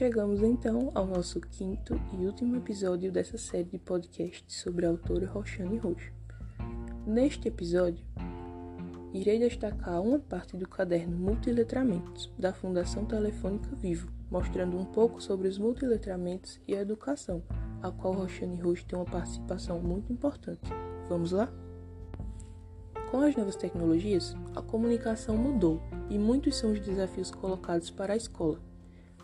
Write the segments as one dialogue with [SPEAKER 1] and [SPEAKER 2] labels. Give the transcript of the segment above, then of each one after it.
[SPEAKER 1] chegamos então ao nosso quinto e último episódio dessa série de podcasts sobre a autora Roxane Roxo. Neste episódio, irei destacar uma parte do caderno Multiletramentos da Fundação Telefônica Vivo, mostrando um pouco sobre os multiletramentos e a educação, a qual Roxane Roxo tem uma participação muito importante. Vamos lá? Com as novas tecnologias, a comunicação mudou e muitos são os desafios colocados para a escola.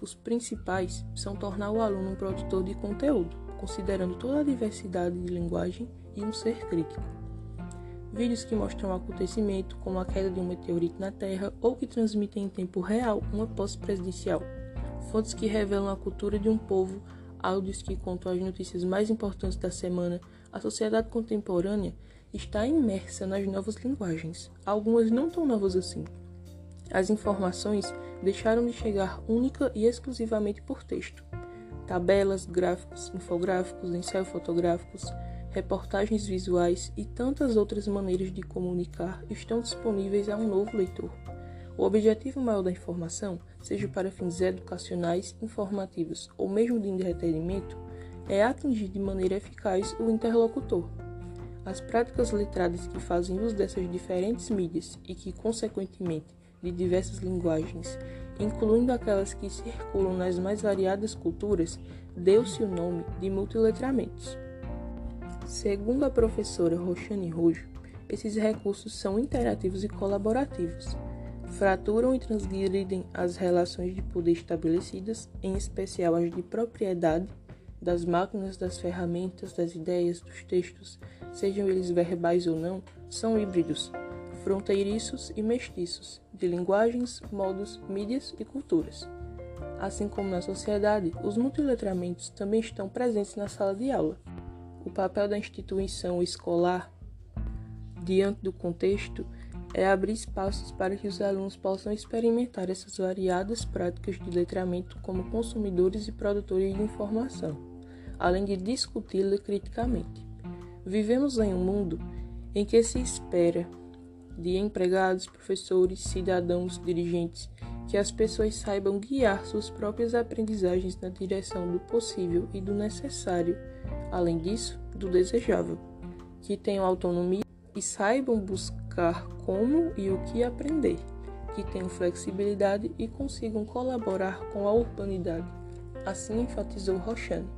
[SPEAKER 1] Os principais são tornar o aluno um produtor de conteúdo, considerando toda a diversidade de linguagem e um ser crítico. Vídeos que mostram o acontecimento, como a queda de um meteorito na Terra, ou que transmitem em tempo real uma posse presidencial. Fontes que revelam a cultura de um povo, áudios que contam as notícias mais importantes da semana. A sociedade contemporânea está imersa nas novas linguagens, algumas não tão novas assim. As informações deixaram de chegar única e exclusivamente por texto. Tabelas, gráficos, infográficos, ensaios fotográficos, reportagens visuais e tantas outras maneiras de comunicar estão disponíveis a um novo leitor. O objetivo maior da informação, seja para fins educacionais, informativos ou mesmo de entretenimento, é atingir de maneira eficaz o interlocutor. As práticas letradas que fazem uso dessas diferentes mídias e que, consequentemente, de diversas linguagens, incluindo aquelas que circulam nas mais variadas culturas, deu-se o nome de multiletramentos. Segundo a professora Roxane Rujo, esses recursos são interativos e colaborativos, fraturam e transgridem as relações de poder estabelecidas, em especial as de propriedade das máquinas, das ferramentas, das ideias, dos textos, sejam eles verbais ou não, são híbridos, fronteiriços e mestiços, de linguagens, modos, mídias e culturas. Assim como na sociedade, os multiletramentos também estão presentes na sala de aula. O papel da instituição escolar, diante do contexto, é abrir espaços para que os alunos possam experimentar essas variadas práticas de letramento como consumidores e produtores de informação, além de discuti-la criticamente. Vivemos em um mundo em que se espera de empregados, professores, cidadãos, dirigentes que as pessoas saibam guiar suas próprias aprendizagens na direção do possível e do necessário, além disso, do desejável, que tenham autonomia e saibam buscar como e o que aprender, que tenham flexibilidade e consigam colaborar com a urbanidade. Assim enfatizou Rochane.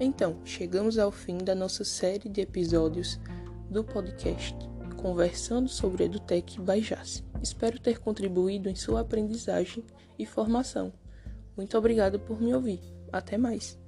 [SPEAKER 1] Então, chegamos ao fim da nossa série de episódios do podcast Conversando sobre Edutech by Jace. Espero ter contribuído em sua aprendizagem e formação. Muito obrigado por me ouvir. Até mais!